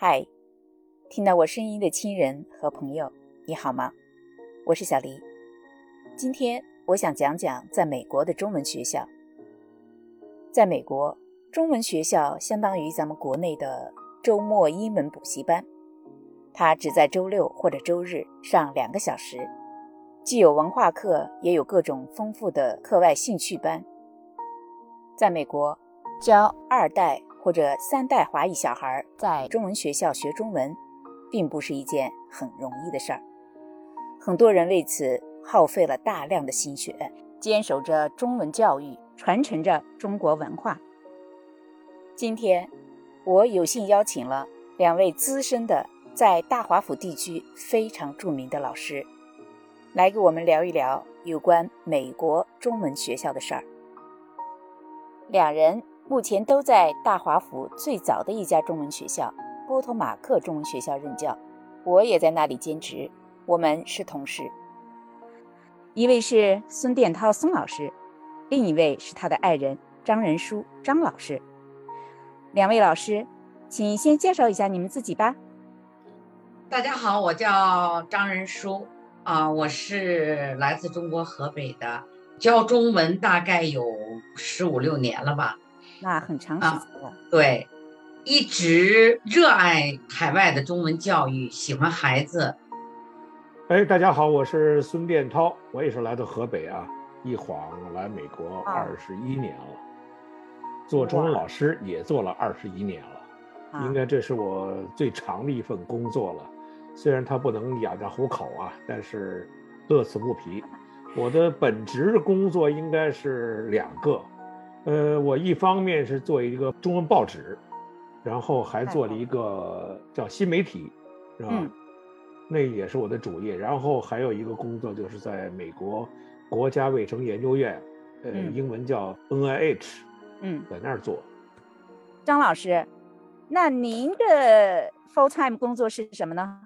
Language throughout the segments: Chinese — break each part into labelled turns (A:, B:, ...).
A: 嗨，听到我声音的亲人和朋友，你好吗？我是小黎。今天我想讲讲在美国的中文学校。在美国，中文学校相当于咱们国内的周末英文补习班，它只在周六或者周日上两个小时，既有文化课，也有各种丰富的课外兴趣班。在美国，教二代。或者三代华裔小孩在中文学校学中文，并不是一件很容易的事儿。很多人为此耗费了大量的心血，坚守着中文教育，传承着中国文化。今天，我有幸邀请了两位资深的在大华府地区非常著名的老师，来给我们聊一聊有关美国中文学校的事儿。两人。目前都在大华府最早的一家中文学校——波托马克中文学校任教，我也在那里兼职，我们是同事。一位是孙殿涛孙老师，另一位是他的爱人张仁书张老师。两位老师，请先介绍一下你们自己吧。
B: 大家好，我叫张仁书，啊，我是来自中国河北的，教中文大概有十五六年了吧。
A: 那很长时间了，
B: 对，一直热爱海外的中文教育，喜欢孩子。
C: 哎，大家好，我是孙殿涛，我也是来到河北啊，一晃来美国二十一年了，做中文老师也做了二十一年了，应该这是我最长的一份工作了。虽然它不能养家糊口啊，但是乐此不疲。我的本职工作应该是两个。呃，我一方面是做一个中文报纸，然后还做了一个叫新媒体，是吧？那也是我的主业。然后还有一个工作就是在美国国家卫生研究院，呃，英文叫 NIH，
A: 嗯，
C: 在那儿做。
A: 张老师，那您的 full time 工作是什么呢？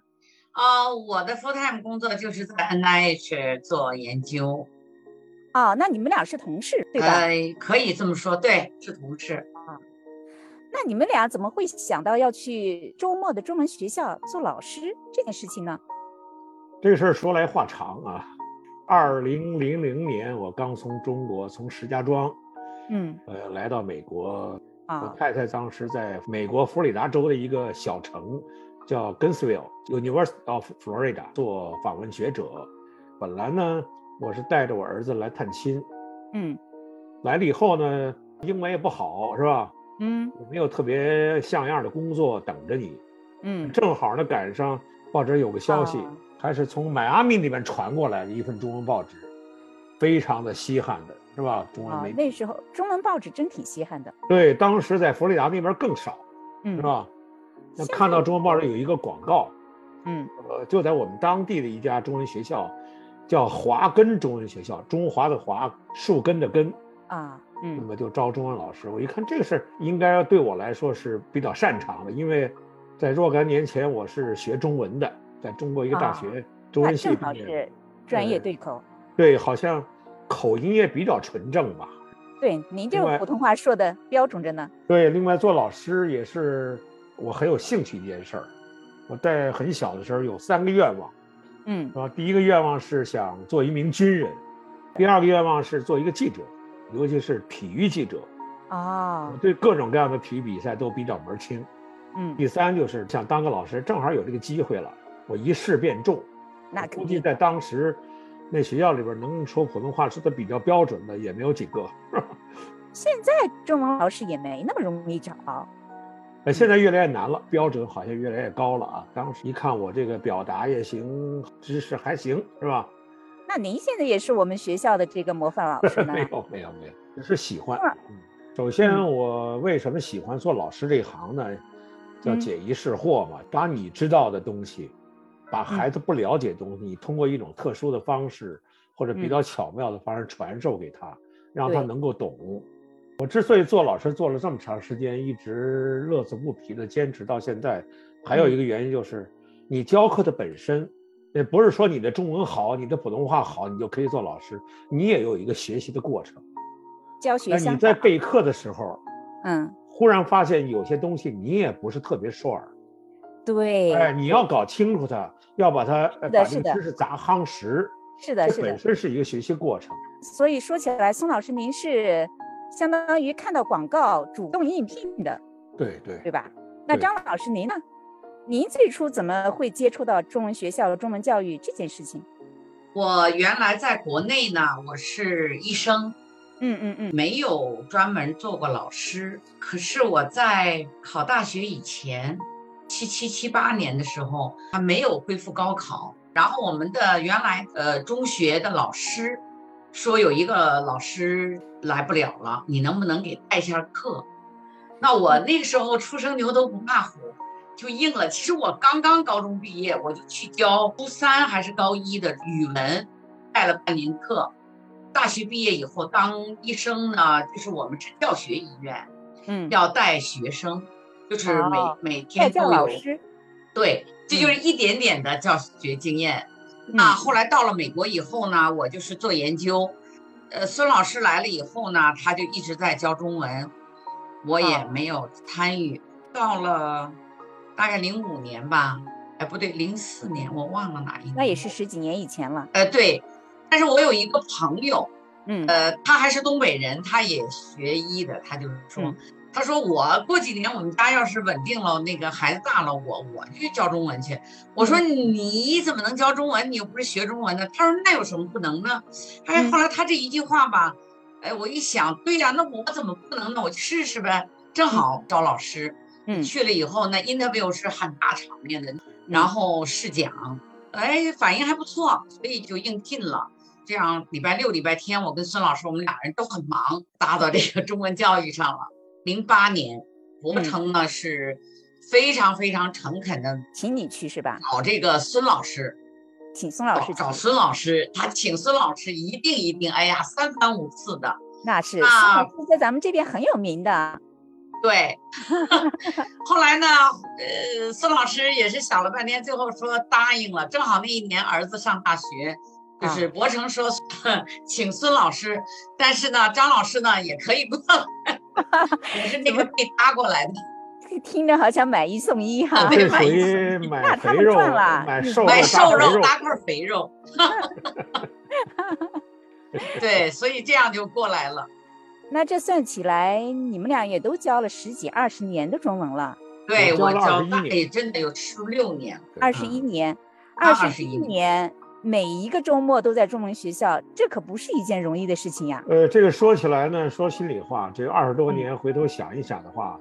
B: 啊，我的 full time 工作就是在 NIH 做研究。
A: 哦，那你们俩是同事对吧？
B: 呃，可以这么说，对，是同事
A: 啊。那你们俩怎么会想到要去周末的中文学校做老师这件事情呢？
C: 这个事儿说来话长啊。二零零零年，我刚从中国从石家庄，
A: 嗯，
C: 呃，来到美国。
A: 啊，
C: 我太太当时在美国佛罗里达州的一个小城叫 Gainesville，University of Florida 做访问学者。本来呢。我是带着我儿子来探亲，
A: 嗯，
C: 来了以后呢，英文也不好，是吧？
A: 嗯，也
C: 没有特别像样的工作等着你，
A: 嗯，
C: 正好呢赶上报纸有个消息，还是从迈阿密那边传过来的一份中文报纸，非常的稀罕的，是吧？中文媒体
A: 那时候中文报纸真挺稀罕的。
C: 对，当时在佛罗里达那边更少，
A: 嗯，
C: 是吧？那看到中文报纸有一个广告，
A: 嗯，
C: 呃，就在我们当地的一家中文学校。叫华根中文学校，中华的华，树根的根，
A: 啊，嗯，
C: 那么就招中文老师。我一看这个事儿，应该对我来说是比较擅长的，因为在若干年前我是学中文的，在中国一个大学中文系毕
A: 业，专业对口，
C: 对，好像口音也比较纯正吧。
A: 对，您这个普通话说的标准着呢。
C: 对，另外做老师也是我很有兴趣一件事儿。我在很小的时候有三个愿望。
A: 嗯，
C: 是吧？第一个愿望是想做一名军人，第二个愿望是做一个记者，尤其是体育记者。
A: 哦，
C: 对各种各样的体育比赛都比较门清。
A: 嗯，
C: 第三就是想当个老师，正好有这个机会了，我一试便中。
A: 那
C: 估计在当时，那学校里边能说普通话说的比较标准的也没有几个。
A: 现在中文老师也没那么容易找。
C: 呃，现在越来越难了，标准好像越来越高了啊！当时一看我这个表达也行，知识还行，是吧？
A: 那您现在也是我们学校的这个模范老师
C: 呢？没有，没有，没有，只是喜欢。嗯，首先我为什么喜欢做老师这一行呢？叫解疑释惑嘛，把你知道的东西，把孩子不了解的东西，你通过一种特殊的方式或者比较巧妙的方式传授给他，让他能够懂。我之所以做老师做了这么长时间，一直乐此不疲的坚持到现在，还有一个原因就是，你教课的本身，也不是说你的中文好，你的普通话好，你就可以做老师，你也有一个学习的过程。
A: 教学
C: 你在备课的时候，
A: 嗯，
C: 忽然发现有些东西你也不是特别熟耳，
A: 对，
C: 哎，你要搞清楚它，要把它呃把这
A: 是的
C: 个知识砸夯实，
A: 是的，
C: 这
A: 是的
C: 本。身是一个学习过程。
A: 所以说起来，宋老师您是相当于看到广告主动应聘的，
C: 对对
A: 对吧？那张老师您呢？您最初怎么会接触到中文学校、中文教育这件事情？
B: 我原来在国内呢，我是医生，
A: 嗯嗯嗯，
B: 没有专门做过老师。可是我在考大学以前，七七七八年的时候，还没有恢复高考。然后我们的原来呃中学的老师说有一个老师来不了了，你能不能给带一下课？那我那个时候初生牛犊不怕虎，就应了。其实我刚刚高中毕业，我就去教初三还是高一的语文，带了半年课。大学毕业以后当医生呢，就是我们是教学医院，
A: 嗯，
B: 要带学生，就是每、
A: 哦
B: 每天都有。
A: 老师，
B: 对，这就是一点点的教学经验。
A: 嗯
B: 那后来到了美国以后呢，我就是做研究。呃，孙老师来了以后呢，他就一直在教中文，我也
A: 哦
B: 没有参与。到了大概零五年吧，哎，不对，零四年，我忘了哪一年。
A: 那也是十几年以前了。
B: 呃，对。但是我有一个朋友，
A: 嗯
B: 呃，他还是东北人，他也学医的，他就是说，
A: 嗯
B: 他说我过几年我们家要是稳定了，那个孩子大了，我我去教中文去。我说你怎么能教中文？你又不是学中文的。他说那有什么不能呢？哎，
A: 嗯
B: 后来他这一句话吧，哎，我一想，对呀、那我怎么不能呢？我去试试呗。正好找老师，
A: 嗯
B: 去了以后那，interview 是很大场面的，然后试讲，哎，反应还不错，所以就应聘了。这样礼拜六、礼拜天，我跟孙老师，我们俩人都很忙，搭到这个中文教育上了。零八年，博
A: 嗯
B: 成呢是非常非常诚恳的
A: 请你去是吧？
B: 找这个孙老师，
A: 请孙老师，
B: 找找孙老师，他请孙老师一定一定，哎呀，三番五次的，
A: 那是宋
B: 啊
A: 老师在咱们这边很有名的。
B: 对，后来呢，呃，孙老师也是想了半天，最后说答应了。正好那一年儿子上大学，就是博成说 请孙老师，但是呢，张老师呢也可以过来，我是那个被搭过来的，
A: 听着好像买一送一哈、
B: 对
C: 这属于
A: 那
C: 买
A: 他们
C: 肥买瘦肉
B: 买瘦肉
C: 肉。
B: 搭块肥肉。对，所以这样就过来了。
A: 那这算起来，你们俩也都教了十几二十年的中文了，
B: 对我
C: 我教了21
B: 教大
C: 年
B: 概真的有十六年了。
A: 二十一年，
B: 啊
A: 二十一
B: 21
A: 年，每一个周末都在中文学校，这可不是一件容易的事情呀。
C: 呃，这个说起来呢，说心里话，这二十多
A: 嗯
C: 年回头想一想的话，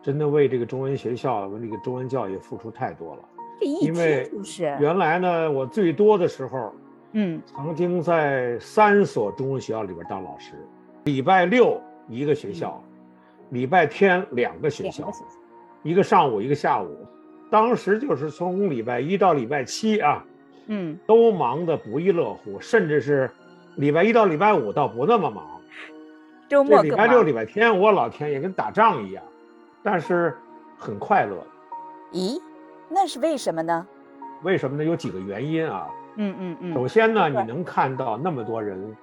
C: 真的为这个中文学校、为这个中文教育付出太多了。
A: 这一
C: 因为
A: 就是，
C: 原来呢，我最多的时候，
A: 嗯
C: 曾经在三所中文学校里边当老师，礼拜六一个学校，礼拜天两个，学校一个上午一个下午。当时就是从礼拜一到礼拜七啊，
A: 嗯，
C: 都忙得不亦乐乎，甚至是礼拜一到礼拜五倒不那么忙。
A: 周
C: 这
A: 末。
C: 礼拜六、礼拜天，我老天爷跟打仗一样，但是很快乐。
A: 咦，那是为什么呢？
C: 为什么呢？有几个原因啊。
A: 嗯嗯嗯
C: 首先呢，你能看到那么多人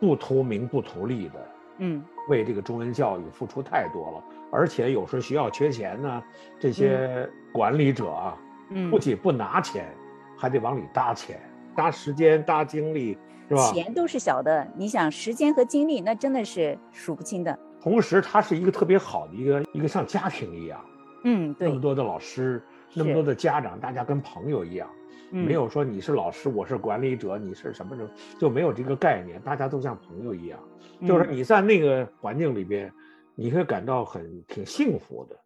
C: 不图名不图利的
A: 嗯
C: 为这个中文教育付出太多了，而且有时候学校缺钱呢，这些管理者啊，
A: 嗯
C: 不，仅不拿钱，还得往里搭钱，搭时间、搭精力，是吧？
A: 钱都是小的，你想时间和精力，那真的是数不清的。
C: 同时，它是一个特别好的一个一个像家庭一样，
A: 嗯，对
C: 那么，多的老师，那么多的家长，大家跟朋友一样。
A: 嗯
C: 没有说你是老师，我是管理者，你是什么什么，就没有这个概念，大家都像朋友一样。就是
A: 嗯
C: 你在那个环境里边，你会感到很挺幸福的。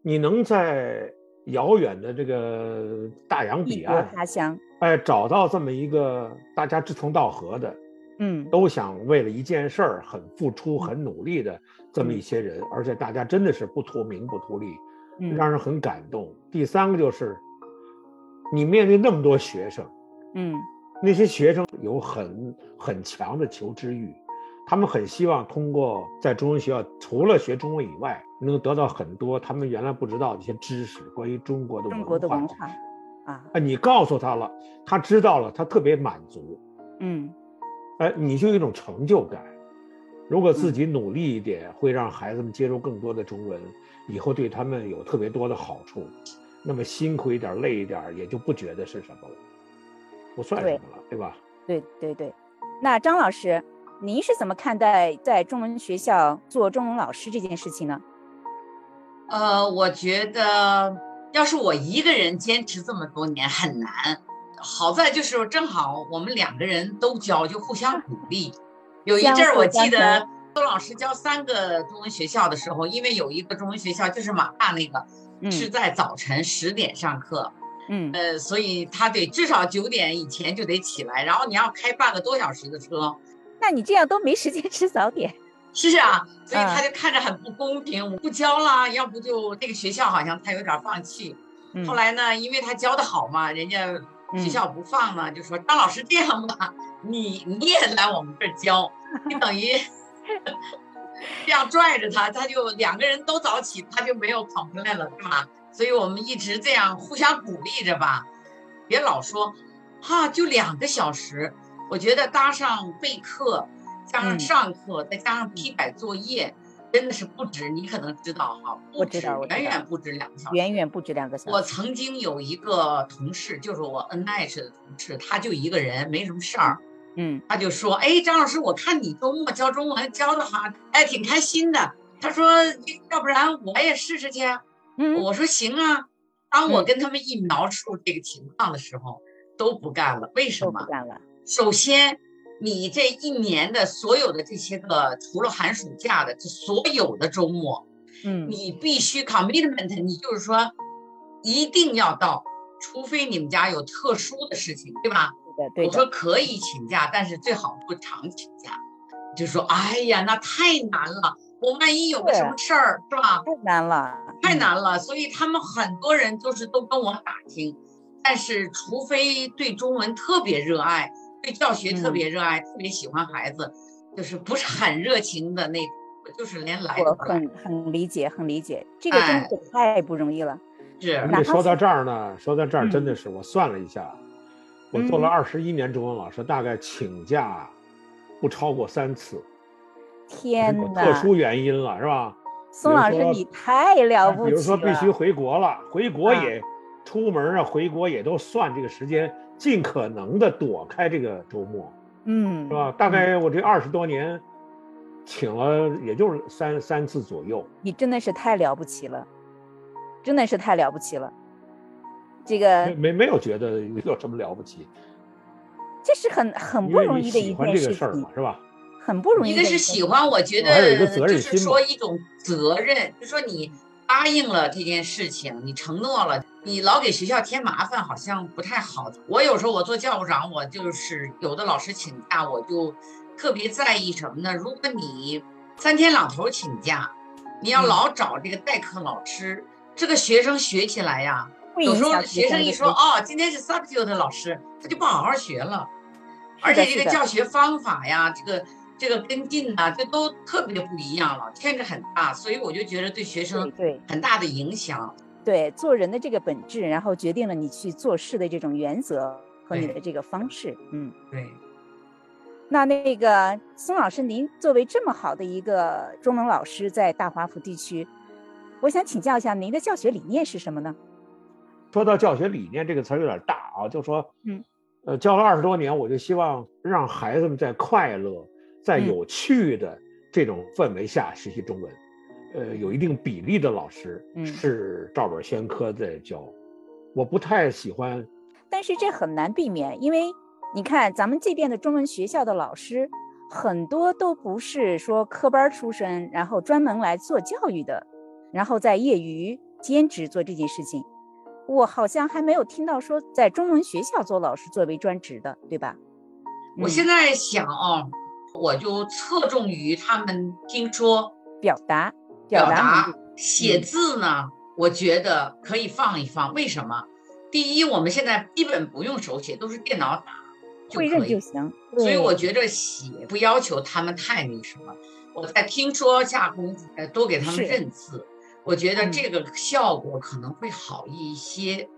C: 你能在遥远的这个大洋彼岸，
A: 他乡，
C: 哎，找到这么一个大家志同道合的，
A: 嗯。
C: 都想为了一件事儿很付出、很努力的这么一些人，而且大家真的是不图名不图利，
A: 嗯。
C: 让人很感动。第三个就是，你面对那么多学生，
A: 嗯。
C: 那些学生有很很强的求知欲，他们很希望通过在中文学校除了学中文以外，能得到很多他们原来不知道的一些知识，关于中国的
A: 中国的
C: 文
A: 文化啊，
C: 啊，你告诉他了，他知道了，他特别满足，
A: 嗯
C: 哎，你就有一种成就感。如果自己努力一点，会让孩子们接触更多的中文，以后对他们有特别多的好处。那么辛苦一点、累一点，也就不觉得是什么了，不算什么了，对吧？
A: 对对对。那张老师，您是怎么看待在中文学校做中文老师这件事情呢？
B: 呃，我觉得要是我一个人坚持这么多年很难。好在就是正好我们两个人都教，就互相鼓励。有一阵儿我记得周老师教三个中文学校的时候，因为有一个中文学校就是马大那个是在早晨十点上课，
A: 嗯，
B: 呃，所以他得至少九点以前就得起来，然后你要开半个多小时的车，
A: 那你这样都没时间吃早点。
B: 是啊，所以他就看着很不公平，我不教了，要不就那个学校好像他有点放弃。后来呢，因为他教的好嘛，人家。学校不放呢，就说张老师这样吧，你你也来我们这儿教，你等于 这样拽着他，他就两个人都早起，他就没有跑回来了，是吧？所以我们一直这样互相鼓励着吧，别老说，哈，就两个小时，我觉得搭上备课，加上上课，再加上批改作业。真的是不止，你可能知道哈，不止，远远不止两个小时，
A: 远远不止两个小时。
B: 我曾经有一个同事，就是我 NH 的同事，他就一个人，没什么事儿，
A: 嗯，
B: 他就说，哎，张老师，我看你周末教中文教的好，哎，挺开心的。他说，要不然我也试试去。
A: 嗯，
B: 我说行啊。当我跟他们一描述这个情况的时候，都不干了。为什么？
A: 不干了。
B: 首先。你这一年的所有的这些个，除了寒暑假的，这所有的周末，
A: 嗯，
B: 你必须 commitment，你就是说一定要到，除非你们家有特殊的事情，对吧？
A: 对的，对
B: 我说可以请假，但是最好不常请假。就说，哎呀，那太难了，我万一有个什么事儿，是吧？
A: 太难了，
B: 太难了。所以他们很多人就是都跟我打听，但是除非对中文特别热爱。对教学特别热爱，特别喜欢孩子，就是不是很热情的那种，就是连来
A: 我很很理解，很理解，这个真的太不容易了。
B: 是。
C: 说到这儿呢，说到这儿真的是，我算了一下，我做了二十一年中文老师，大概请假不超过三次。
A: 天哪！
C: 特殊原因了，是吧？
A: 宋老师，你太了不起了。
C: 比如说必须回国了，回国也出门啊，回国也都算这个时间。尽可能的躲开这个周末，
A: 嗯，
C: 是吧？大概我这二十多年，请了也就是三三次左右。
A: 你真的是太了不起了，真的是太了不起了。这个
C: 没没有觉得有什么了不起，
A: 这是很很不容易的一件
C: 事情，是吧？
A: 很不容易。
B: 一个是喜欢，我觉得就是说一种责任，就说你。答应了这件事情，你承诺了，你老给学校添麻烦，好像不太好。我有时候我做教务长，我就是有的老师请假，我就特别在意什么呢？如果你三天两头请假，你要老找这个代课老师，这个学生学起来呀，有时候学生一说哦，今天是 substitute 老师，他就不好好学了，而且这个教学方法呀，这个。这个跟进呢，这都特别不一样了，牵扯很大，所以我就觉得对学生
A: 对
B: 很大的影响。
A: 对做人的这个本质，然后决定了你去做事的这种原则和你的这个方式。嗯，
B: 对。
A: 那那个孙老师，您作为这么好的一个中文老师，在大华府地区，我想请教一下您的教学理念是什么呢？
C: 说到教学理念这个词儿有点大啊，就说
A: 嗯，
C: 呃，教了二十多年，我就希望让孩子们在快乐。在有趣的这种氛围下学习中文，呃，有一定比例的老师是照本宣科在教，我不太喜欢。
A: 但是这很难避免，因为你看咱们这边的中文学校的老师很多都不是说科班出身，然后专门来做教育的，然后在业余兼职做这件事情。我好像还没有听到说在中文学校做老师作为专职的，对吧？
B: 我现在想啊。我就侧重于他们听说
A: 表达
B: 表达写字呢，我觉得可以放一放。为什么？第一，我们现在基本不用手写，都是电脑打就可以
A: 就行。
B: 所以我觉得写不要求他们太那什么。我在听说下功夫，多给他们认字，我觉得这个效果可能会好一些。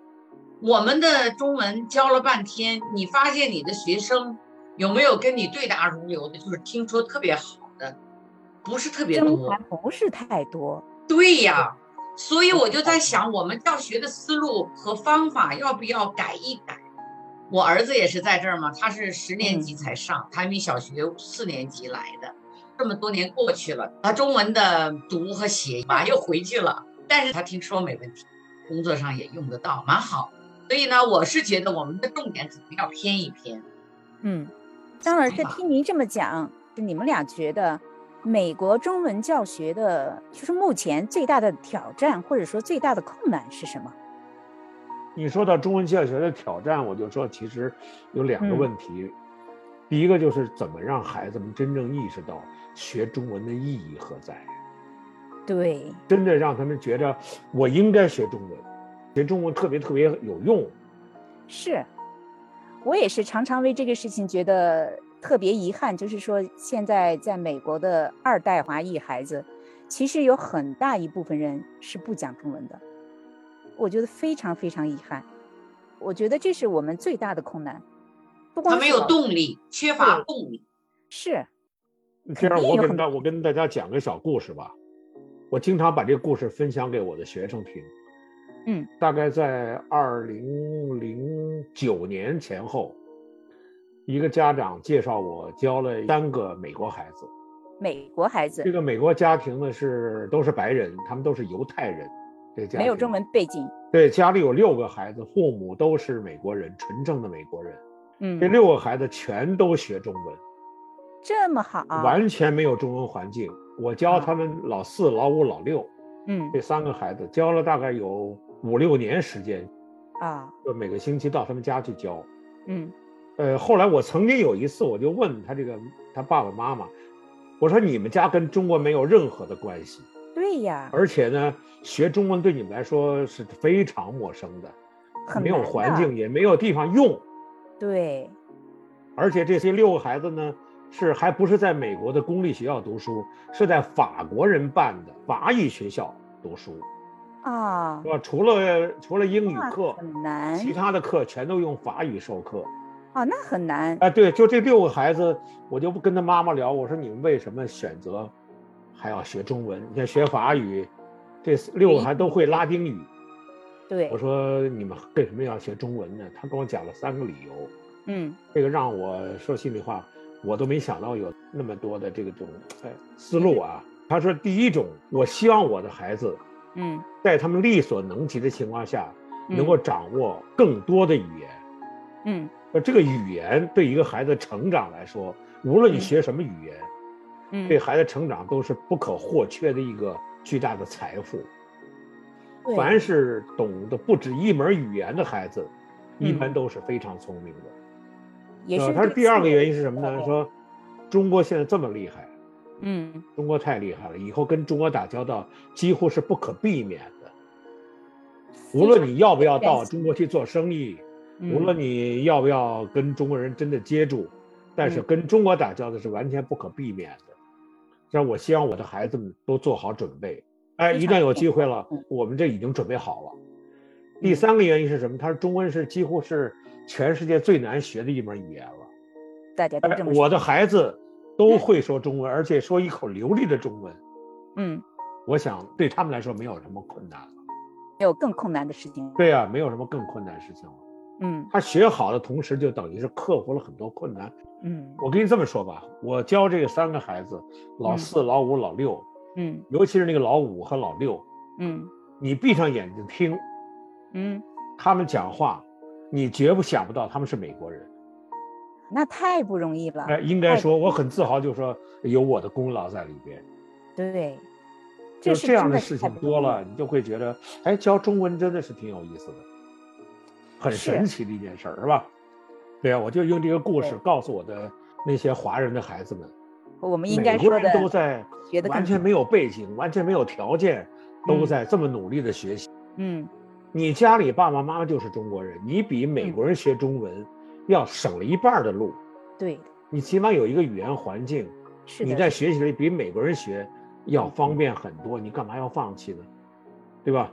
B: 我们的中文教了半天，你发现你的学生。有没有跟你对答如流的？就是听说特别好的，不是特别多，
A: 不是太多。
B: 对呀，所以我就在想，我们教学的思路和方法要不要改一改？我儿子也是在这儿嘛，他是十年级才上，他们小学四年级来的，这么多年过去了，他中文的读和写嘛又回去了，但是他听说没问题，工作上也用得到，蛮好。所以呢，我是觉得我们的重点可能要偏一偏。
A: 嗯，张老师听您这么讲，你们俩觉得？美国中文教学的，就是目前最大的挑战，或者说最大的困难是什么？
C: 你说到中文教学的挑战，我就说其实有两个问题。第一个就是怎么让孩子们真正意识到学中文的意义何在？
A: 对，
C: 真的让他们觉着我应该学中文，学中文特别特别有用。
A: 是，我也是常常为这个事情觉得。特别遗憾，就是说，现在在美国的二代华裔孩子，其实有很大一部分人是不讲中文的。我觉得非常非常遗憾。我觉得这是我们最大的困难。不光
B: 他没有动力，缺乏动力。
A: 是。
C: 这样，我跟大我跟大家讲个小故事吧。我经常把这个故事分享给我的学生听。
A: 嗯。
C: 大概在二零零九年前后。一个家长介绍我教了三个美国孩子，
A: 美国孩子。
C: 这个美国家庭呢是都是白人，他们都是犹太人。这家
A: 没有中文背景。
C: 对，家里有六个孩子，父母都是美国人，纯正的美国人。
A: 嗯，
C: 这六个孩子全都学中文，
A: 这么好，
C: 完全没有中文环境。我教他们老四、老五、老六，
A: 嗯，
C: 这三个孩子教了大概有五六年时间，
A: 啊，
C: 就每个星期到他们家去教，
A: 嗯。
C: 呃，后来我曾经有一次，我就问他这个他爸爸妈妈，我说你们家跟中国没有任何的关系，
A: 对呀，
C: 而且呢，学中文对你们来说是非常陌生的，没有环境，也没有地方用，
A: 对，
C: 而且这些六个孩子呢，是还不是在美国的公立学校读书，是在法国人办的法语学校读书，
A: 啊，
C: 是吧？除了除了英语课，
A: 很难，
C: 其他的课全都用法语授课。
A: 啊，那很难
C: 啊！对，就这六个孩子，我就不跟他妈妈聊。我说你们为什么选择还要学中文？你看学法语，这六个还都会拉丁语。
A: 对，
C: 我说你们为什么要学中文呢？他跟我讲了三个理由。
A: 嗯，
C: 这个让我说心里话，我都没想到有那么多的这个种哎思路啊。他说第一种，我希望我的孩子，
A: 嗯，
C: 在他们力所能及的情况下，能够掌握更多的语言。
A: 嗯。
C: 那这个语言对一个孩子成长来说，无论你学什么语言，
A: 嗯，
C: 对孩子成长都是不可或缺的一个巨大的财富。凡是懂得不止一门语言的孩子，一般都是非常聪明的。
A: 也是。
C: 他第二个原因是什么呢？说中国现在这么厉害，
A: 嗯，
C: 中国太厉害了，以后跟中国打交道几乎是不可避免的。无论你要不要到中国去做生意。无论你要不要跟中国人真的接触，但是跟中国打交道是完全不可避免的。让我希望我的孩子们都做好准备。哎，一旦有机会了，我们这已经准备好了。第三个原因是什么？他说中文是几乎是全世界最难学的一门语言了。
A: 大家都这么
C: 说。我的孩子都会说中文，而且说一口流利的中文。
A: 嗯，
C: 我想对他们来说没有什么困难了。
A: 没有更困难的事情。
C: 对呀，没有什么更困难的事情了。
A: 嗯，
C: 他学好的同时，就等于是克服了很多困难。
A: 嗯，
C: 我跟你这么说吧，我教这个三个孩子，老四、老五、老六，
A: 嗯，
C: 尤其是那个老五和老六，
A: 嗯，
C: 你闭上眼睛听，
A: 嗯，
C: 他们讲话，你绝不想不到他们是美国人。
A: 那太不容易了。
C: 哎，应该说我很自豪，就是说有我的功劳在里边。
A: 对，
C: 就这样的事情多了，你就会觉得，哎，教中文真的是挺有意思的。很神奇的一件事儿，是吧？对啊，我就用这个故事告诉我的那些华人的孩子们，
A: 我们应该说
C: 的都在完全没有背景、完全没有条件，都在这么努力的学习。
A: 嗯，
C: 你家里爸爸妈妈就是中国人，你比美国人学中文要省了一半的路。
A: 对，
C: 你起码有一个语言环境，你在学习里比美国人学要方便很多，你干嘛要放弃呢？对吧？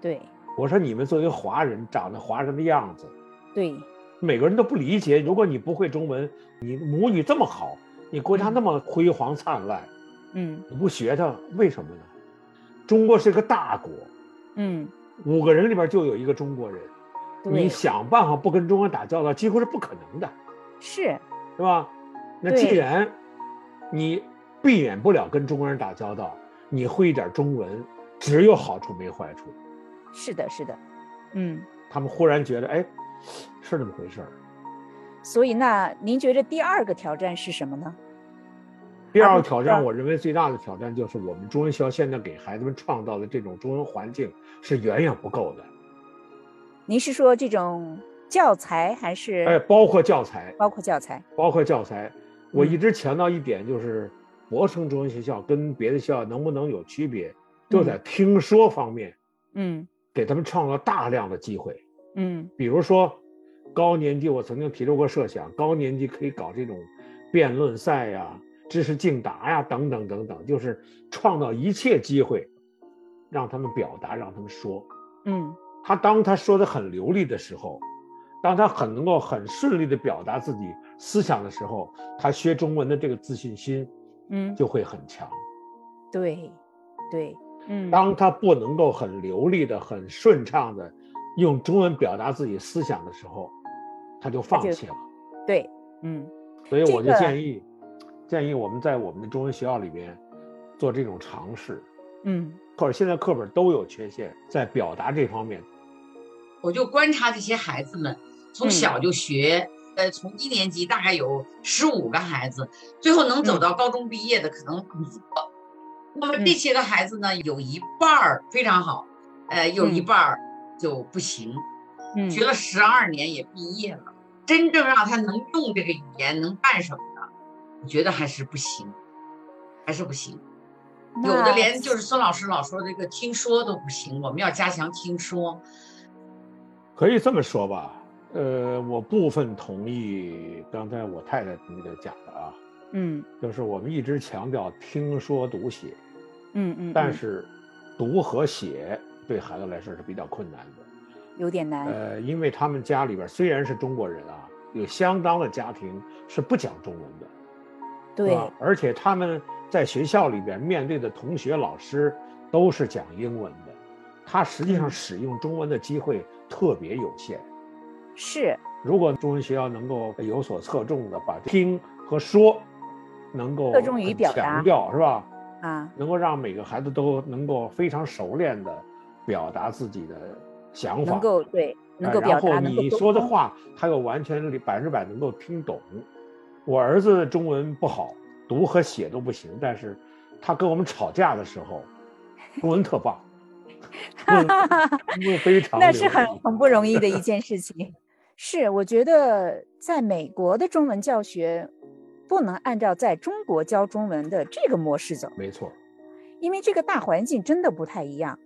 A: 对。
C: 我说你们作为华人，长得华人的样子，
A: 对，
C: 美国人都不理解。如果你不会中文，你母语这么好，你国家那么辉煌灿烂，
A: 嗯，
C: 你不学它，为什么呢？中国是个大国，
A: 嗯，
C: 五个人里边就有一个中国人，你，想办法不跟中国人打交道，几乎是不可能的，
A: 是，
C: 是吧？那既然你避免不了跟中国人打交道，你会一点中文，只有好处没坏处。
A: 是的，是的，嗯。
C: 他们忽然觉得，哎，是那么回事儿。
A: 所以，那您觉得第二个挑战是什么呢？
C: 第二个挑战，我认为最大的挑战就是我们中文学校现在给孩子们创造的这种中文环境是远远不够的。
A: 您是说这种教材，还是
C: 哎，包括教材，
A: 包括教材？
C: 包括教材，我
A: 嗯
C: 一直强调一点，就是博生中文学校跟别的学校能不能有区别，就在听说方面
A: 嗯
C: 给他们创造大量的机会。
A: 嗯
C: 比如说，高年级我曾经提出过设想，高年级可以搞这种辩论赛呀、知识竞答呀等等等等，就是创造一切机会，让他们表达，让他们说。
A: 嗯
C: 他当他说的很流利的时候，当他很能够很顺利的表达自己思想的时候，他学中文的这个自信心
A: 嗯，
C: 就会很强。
A: 对对，嗯
C: 当他不能够很流利的、很顺畅的用中文表达自己思想的时候，他就放弃了。
A: 对，嗯
C: 所以我就
A: 这个
C: 建议，建议我们在我们的中文学校里边做这种尝试。
A: 嗯
C: 或者现在课本都有缺陷，在表达这方面，
B: 我就观察这些孩子们，从
A: 嗯。
B: 小就学，呃，从一年级大概有十五个孩子，最后能走
A: 嗯。
B: 到高中毕业的可能五个。那么
A: 嗯。
B: 这些个孩子呢，有一半儿非常好，呃，有一
A: 嗯。
B: 半儿就不行，
A: 嗯，
B: 学了十二年也毕业了，真正让他能用这个语言能干什么的，我觉得还是不行，还是不行。有的连就是孙老师老说这个听说都不行，我们要加强听说。
C: 可以这么说吧。呃，我部分同意刚才我太太那个讲的啊，
A: 嗯
C: 就是我们一直强调听说读写，
A: 嗯嗯，嗯
C: 但是读和写对孩子来说是比较困难的。
A: 有点难，
C: 呃，因为他们家里边虽然是中国人啊，有相当的家庭是不讲中文的，
A: 对？
C: 而且他们在学校里边面对的同学、老师都是讲英文的，他实际上
A: 嗯
C: 使用中文的机会特别有限。
A: 是，
C: 如果中文学校能够有所侧重的把听和说能够
A: 侧重于表达
C: 强调，是吧？
A: 啊，
C: 能够让每个孩子都能够非常熟练的表达自己的想法，
A: 能够对能
C: 哎
A: 够表达，
C: 然后你说的话，他又完全百分之百能够听懂。我儿子中文不好，读和写都不行，但是他跟我们吵架的时候，中文特棒，中文中文非 常
A: 那是很很不容易的一件事情。是，我觉得在美国的中文教学不能按照在中国教中文的这个模式走，
C: 没错。
A: 因为这个大环境真的不太一样。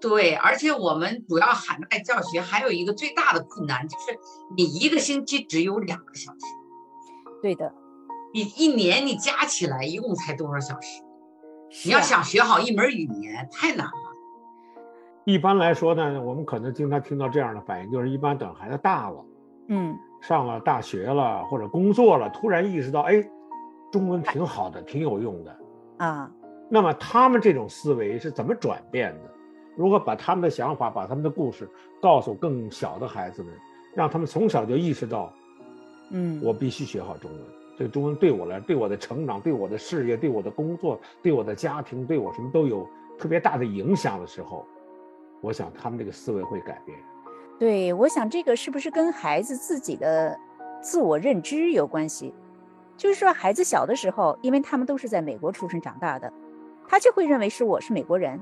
B: 对，而且我们主要海外教学还有一个最大的困难，就是你一个星期只有两个小时，
A: 对的，
B: 你一年你加起来一共才多少小时？你要想学好一门语言，太难了。
C: 一般来说呢，我们可能经常听到这样的反应，就是一般等孩子大了，
A: 嗯，
C: 上了大学了或者工作了，突然意识到，哎，中文挺好的，挺有用的。
A: 啊，
C: 那么他们这种思维是怎么转变的？如何把他们的想法、把他们的故事告诉更小的孩子们，让他们从小就意识到，
A: 嗯，
C: 我必须学好中文。这个中文对我来，对我的成长、对我的事业、对我的工作、对我的家庭、对我什么都有特别大的影响的时候，我想他们这个思维会改变。
A: 对，我想这个是不是跟孩子自己的自我认知有关系？就是说，孩子小的时候，因为他们都是在美国出生长大的，他就会认为是我是美国人。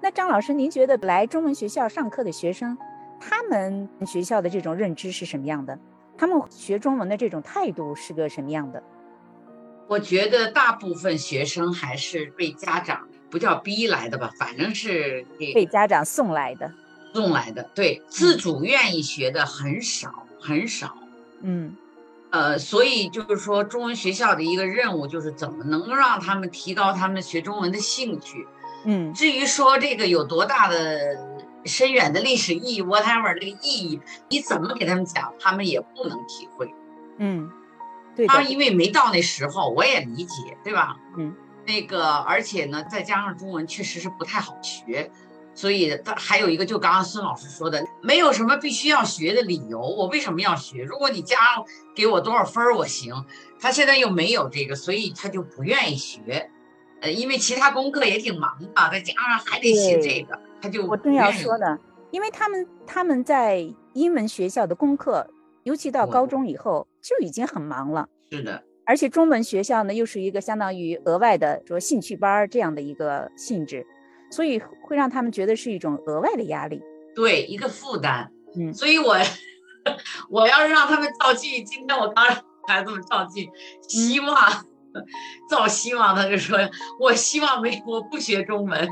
A: 那张老师，您觉得来中文学校上课的学生，他们学校的这种认知是什么样的？他们学中文的这种态度是个什么样的？
B: 我觉得大部分学生还是被家长不叫逼来的吧，反正是给
A: 被家长送来的？
B: 送来的。对，自主愿意学的很少很少。
A: 嗯
B: 呃，所以就是说，中文学校的一个任务就是怎么能够让他们提高他们学中文的兴趣。
A: 嗯
B: 至于说这个有多大的深远的历史意义，whatever 这个意义，你怎么给他们讲，他们也不能体会。
A: 嗯，对的
B: 他，因为没到那时候，我也理解，对吧？
A: 嗯，
B: 那个，而且呢，再加上中文确实是不太好学，所以他还有一个，就刚刚孙老师说的，没有什么必须要学的理由。我为什么要学？如果你加给我多少分儿，我行。他现在又没有这个，所以他就不愿意学。呃，因为其他功课也挺忙的，再加上还得写这个，他就
A: 我正要说呢，因为他们他们在英文学校的功课，尤其到高中以后就已经很忙了。
B: 是的，
A: 而且中文学校呢，又是一个相当于额外的说兴趣班这样的一个性质，所以会让他们觉得是一种额外的压力，
B: 对，一个负担。
A: 嗯，
B: 所以我 我要是让他们造句，今天我刚让孩子们造句，希望。造希望，他就说：“我希望没，我不学中文，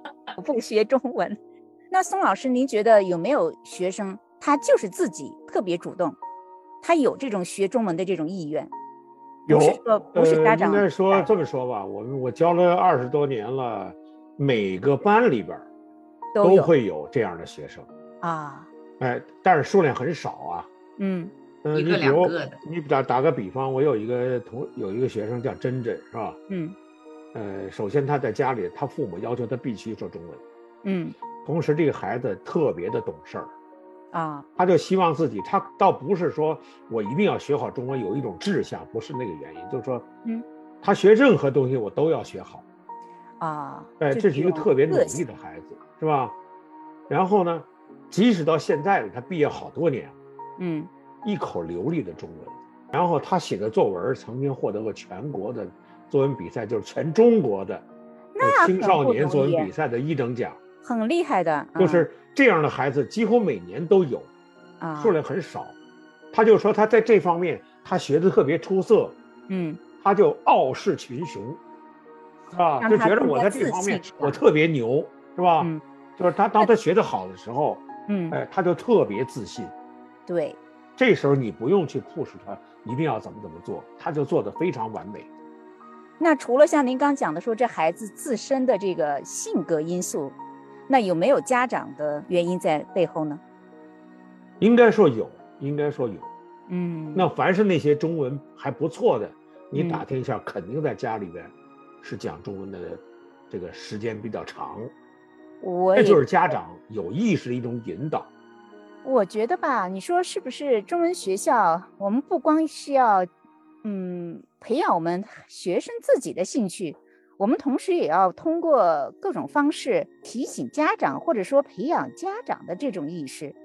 A: 我不学中文。”那宋老师，您觉得有没有学生他就是自己特别主动，他有这种学中文的这种意愿？
C: 有，
A: 不是家长。
C: 应该说这么说吧，我们我教了二十多年了，每个班里边都会有这样的学生
A: 啊。
C: 哎，但是数量很少啊。
A: 嗯。
C: 嗯，你比如你打打个比方，我有一个同有一个学生叫珍珍，是吧？
A: 嗯，
C: 呃，首先他在家里，他父母要求他必须说中文。
A: 嗯，
C: 同时这个孩子特别的懂事儿，
A: 啊，
C: 他就希望自己，他倒不是说我一定要学好中文，有一种志向，不是那个原因，就是说，
A: 嗯，
C: 他学任何东西我都要学好。
A: 啊，
C: 哎，这是一个特别努力的孩子，是吧？然后呢，即使到现在了，他毕业好多年，
A: 嗯。
C: 一口流利的中文，然后他写的作文曾经获得过全国的作文比赛，就是全中国的青少年作文比赛的一等奖，
A: 很厉害的。
C: 就是这样的孩子几乎每年都有，
A: 啊，
C: 数量很少。他就说他在这方面他学的特别出色，
A: 嗯，
C: 他就傲视群雄，是吧？就觉得我在这方面我特别牛，是吧？
A: 嗯，
C: 就是他当他学的好的时候，
A: 嗯，
C: 哎，他就特别自信，
A: 对。
C: 这时候你不用去 push 他，一定要怎么怎么做，他就做得非常完美。
A: 那除了像您刚讲的说这孩子自身的这个性格因素，那有没有家长的原因在背后呢？
C: 应该说有，应该说有。
A: 嗯，
C: 那凡是那些中文还不错的，你打听一下，肯定在家里边是讲中文的这个时间比较长。
A: 我
C: 这就是家长有意识的一种引导。
A: 我觉得吧，你说是不是？中文学校，我们不光是要，嗯，培养我们学生自己的兴趣，我们同时也要通过各种方式提醒家长，或者说培养家长的这种意识，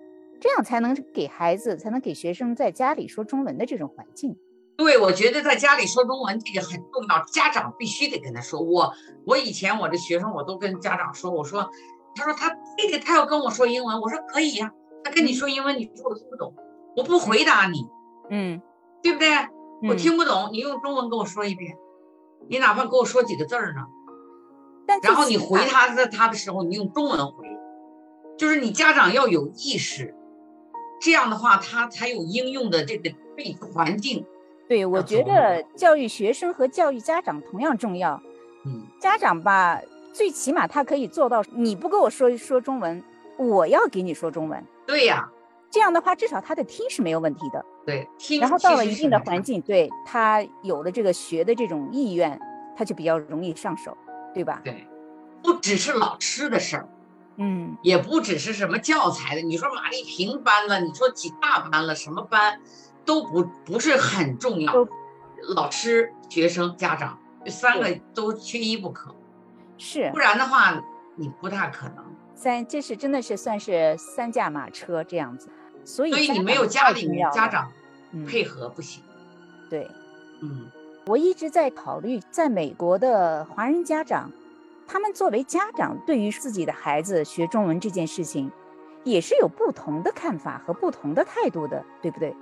A: 这样才能给孩子，才能给学生在家里说中文的这种环境。
B: 对，我觉得在家里说中文这个很重要，家长必须得跟他说。我我以前我的学生我都跟家长说，我说，他说他非得他要跟我说英文，我说可以呀。他跟你说英文，你说我听不懂，我不回答你，
A: 嗯，
B: 对不对？我听不懂，你用中文跟我说一遍，你哪怕给我说几个字儿呢？然后你回他的他的时候，你用中文回，就是你家长要有意识，这样的话他才有应用的这个背环境。
A: 对，我觉得教育学生和教育家长同样重要。
B: 嗯，
A: 家长吧，最起码他可以做到，你不跟我说说中文，我要给你说中文。
B: 对呀，
A: 这样的话，至少他的听是没有问题的。
B: 对，听。
A: 然后到了一定的环境，对他有了这个学的这种意愿，他就比较容易上手，对吧？
B: 对，不只是老师的事儿，
A: 嗯，
B: 也不只是什么教材的。你说马丽萍班了，你说几大班了，什么班，都不不是很重要。老师、学生、家长这三个都缺一不可，
A: 是，
B: 不然的话，你不大可能。
A: 三，这是真的是算是三驾马车这样子，所以
B: 所以你没有家里面家长配合不行。
A: 对，
B: 嗯，
A: 我一直在考虑，在美国的华人家长，他们作为家长，对于自己的孩子学中文这件事情，也是有不同的看法和不同的态度的，对不对？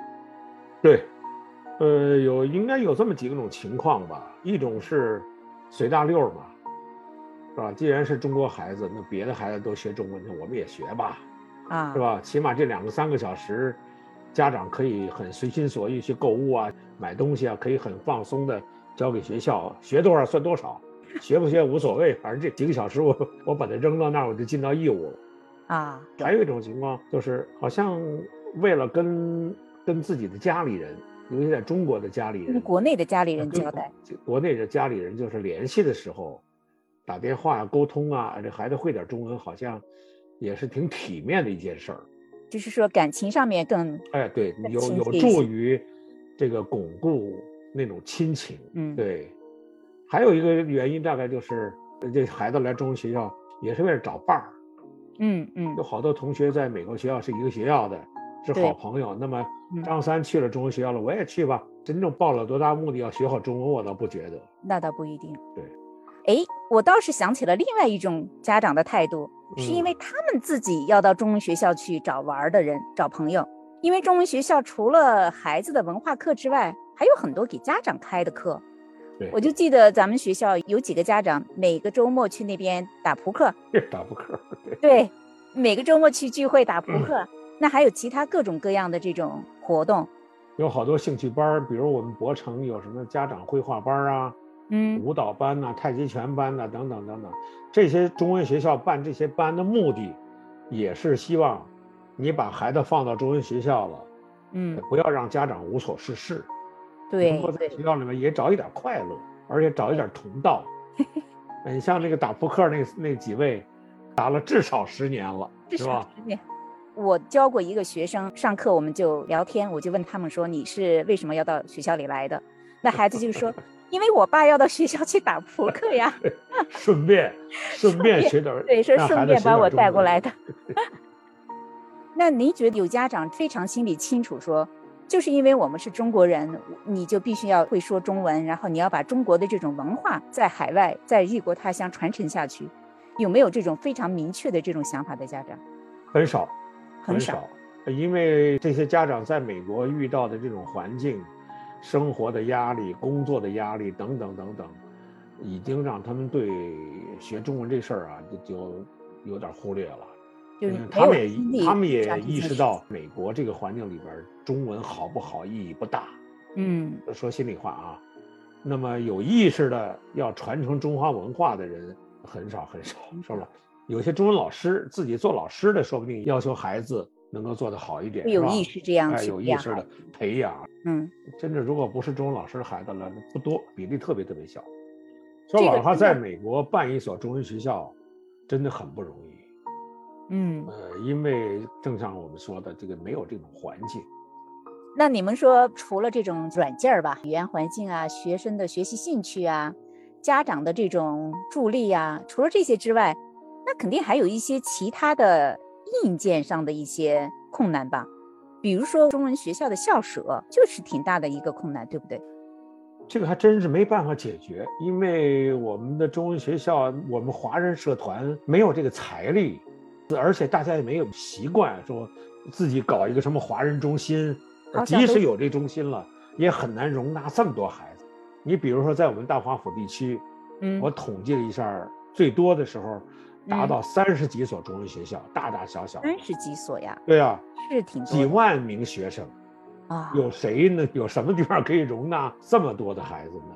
C: 对，呃，有应该有这么几种情况吧，一种是随大溜嘛。是吧？既然是中国孩子，那别的孩子都学中文，那我们也学吧，
A: 啊，
C: 是吧？起码这两个三个小时，家长可以很随心所欲去购物啊，买东西啊，可以很放松的交给学校，学多少算多少，学不学无所谓，反正这几个小时我 我把它扔到那儿，我就尽到义务了，
A: 啊。
C: 还有一种情况就是，好像为了跟跟自己的家里人，尤其在中国的家里人，
A: 国内的家里人交代，
C: 国内的家里人就是联系的时候。打电话沟通啊，这孩子会点中文，好像也是挺体面的一件事儿。
A: 就是说感情上面更
C: 哎，对，有有助于这个巩固那种亲情。
A: 嗯
C: 对，还有一个原因大概就是呃这孩子来中文学校也是为了找伴儿，
A: 嗯嗯
C: 有好多同学在美国学校是一个学校的，是好朋友。那么
A: 嗯
C: 张三去了中文学校了，我也去吧。真正抱了多大目的要学好中文，我倒不觉得。
A: 那倒不一定。
C: 对，
A: 哎，我倒是想起了另外一种家长的态度，是因
C: 嗯
A: 为他们自己要到中文学校去找玩儿的人、找朋友。因为中文学校除了孩子的文化课之外，还有很多给家长开的课。
C: 对
A: 我就记得咱们学校有几个家长每个周末去那边打扑克，
C: 打扑克，对，
A: 每个周末去聚会打扑
C: 嗯
A: 克。那还有其他各种各样的这种活动，
C: 有好多兴趣班，比如我们博城有什么家长绘画班啊，
A: 嗯
C: 舞蹈班呐、太极拳班呐、等等等等，这些中文学校办这些班的目的，也是希望你把孩子放到中文学校了，
A: 嗯，
C: 不要让家长无所事事，
A: 对
C: 能够在学校里面也找一点快乐，而且找一点同道。你像那个打扑克那那几位，打了至少十年了，
A: 至少
C: 是吧？
A: 十年。我教过一个学生，上课我们就聊天，我就问他们说：“你是为什么要到学校里来的？”那孩子就说：“因为我爸要到学校去打扑克呀。
C: 顺便顺便学点儿，”
A: 对，说
C: 让孩子
A: 顺便把我带过来的。那您觉得有家长非常心里清楚说，就是因为我们是中国人，你就必须要会说中文，然后你要把中国的这种文化在海外、在异国他乡传承下去，有没有这种非常明确的这种想法的家长？
C: 很少，
A: 很少
C: 少，因为这些家长在美国遇到的这种环境、生活的压力、工作的压力等等等等，已经让他们对学中文这事儿啊，就就有点忽略了。
A: 就是没
C: 嗯他们也他们也意识到美国这个环境里边，中文好不好意义不大。
A: 嗯
C: 说心里话啊，那么有意识的要传承中华文化的人很少很少，是吧？有些中文老师自己做老师的，说不定要求孩子能够做得好一点，
A: 有意识这样
C: 哎，
A: 去
C: 有意识的
A: 培养。嗯，
C: 真的，如果不是中文老师的孩子了，不多，比例特别特别小。说老实话，在美国办一所中文学校，真的很不容易。
A: 嗯，
C: 呃，因为正像我们说的，这个没有这种环境。
A: 那你们说除了这种软件儿吧，语言环境啊，学生的学习兴趣啊，家长的这种助力啊、除了这些之外，那肯定还有一些其他的硬件上的一些困难吧。比如说中文学校的校舍就是挺大的一个困难，对不对？
C: 这个还真是没办法解决，因为我们的中文学校，我们华人社团没有这个财力，而且大家也没有习惯说自己搞一个什么华人中心，即使有这中心了，也很难容纳这么多孩子。你比如说，在我们大华府地区，
A: 嗯
C: 我统计了一下，最多的时候达
A: 嗯
C: 到三十几所中文学校，大大小小。
A: 三十几所呀，
C: 对啊，
A: 是挺
C: 几万名学生，
A: 啊，
C: 有谁呢？有什么地方可以容纳这么多的孩子呢？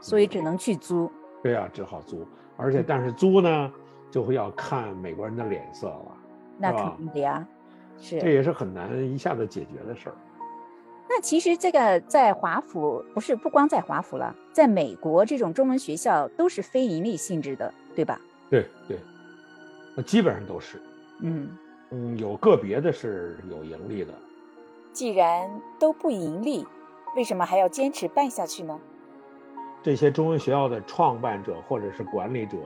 A: 所以只能去租。
C: 对啊，只好租，而且但是租呢，就会要看美国人的脸色了，
A: 那肯定的呀，是。
C: 这也是很难一下子解决的事儿。
A: 那其实这个在华府不是不光在华府了，在美国这种中文学校都是非盈利性质的，对吧？
C: 对对，那基本上都是，
A: 嗯，
C: 嗯，有个别的是有盈利的，
A: 既然都不盈利，为什么还要坚持办下去呢？
C: 这些中文学校的创办者或者是管理者，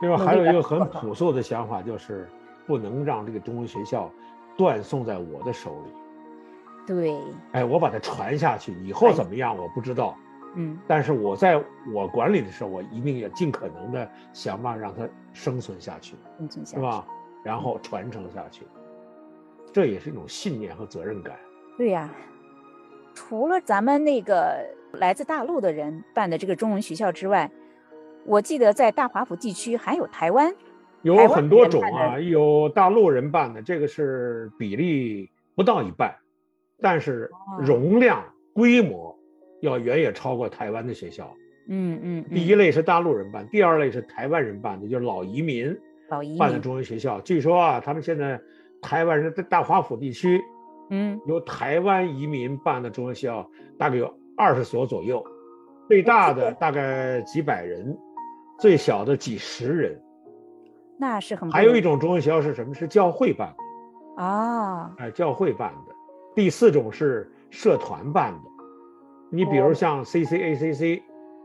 C: 另外还有一个很朴素的想法，就是不能让这个中文学校断送在我的手里。
A: 对，
C: 哎，我把它传下去，以后怎么样我不知道，
A: 嗯，
C: 但是我在我管理的时候，我一定要尽可能的想办法让它生存下去，
A: 生存下去。
C: 是吧？然后传承下去，这也是一种信念和责任感。
A: 对呀、除了咱们那个来自大陆的人办的这个中文学校之外，我记得在大华府地区还有台湾，
C: 有很多种啊，有大陆人办的，这个是比例不到一半，但是
A: 哦
C: 容量、规模要远远超过台湾的学校。
A: 嗯嗯，
C: 第一类是大陆人办，第二类是台湾人办的，就是老移民
A: 老移
C: 办的，中文学校。据说啊，他们现在台湾人在大华府地区
A: 嗯，
C: 由台湾移民办的中文学校大概有二十所左右，最大的大概几百人，最小的几十人。
A: 那是很。
C: 还有一种中文学校是什么？是教会办
A: 的。啊，
C: 哎，教会办的。第四种是社团办的。你比如像 CCACC，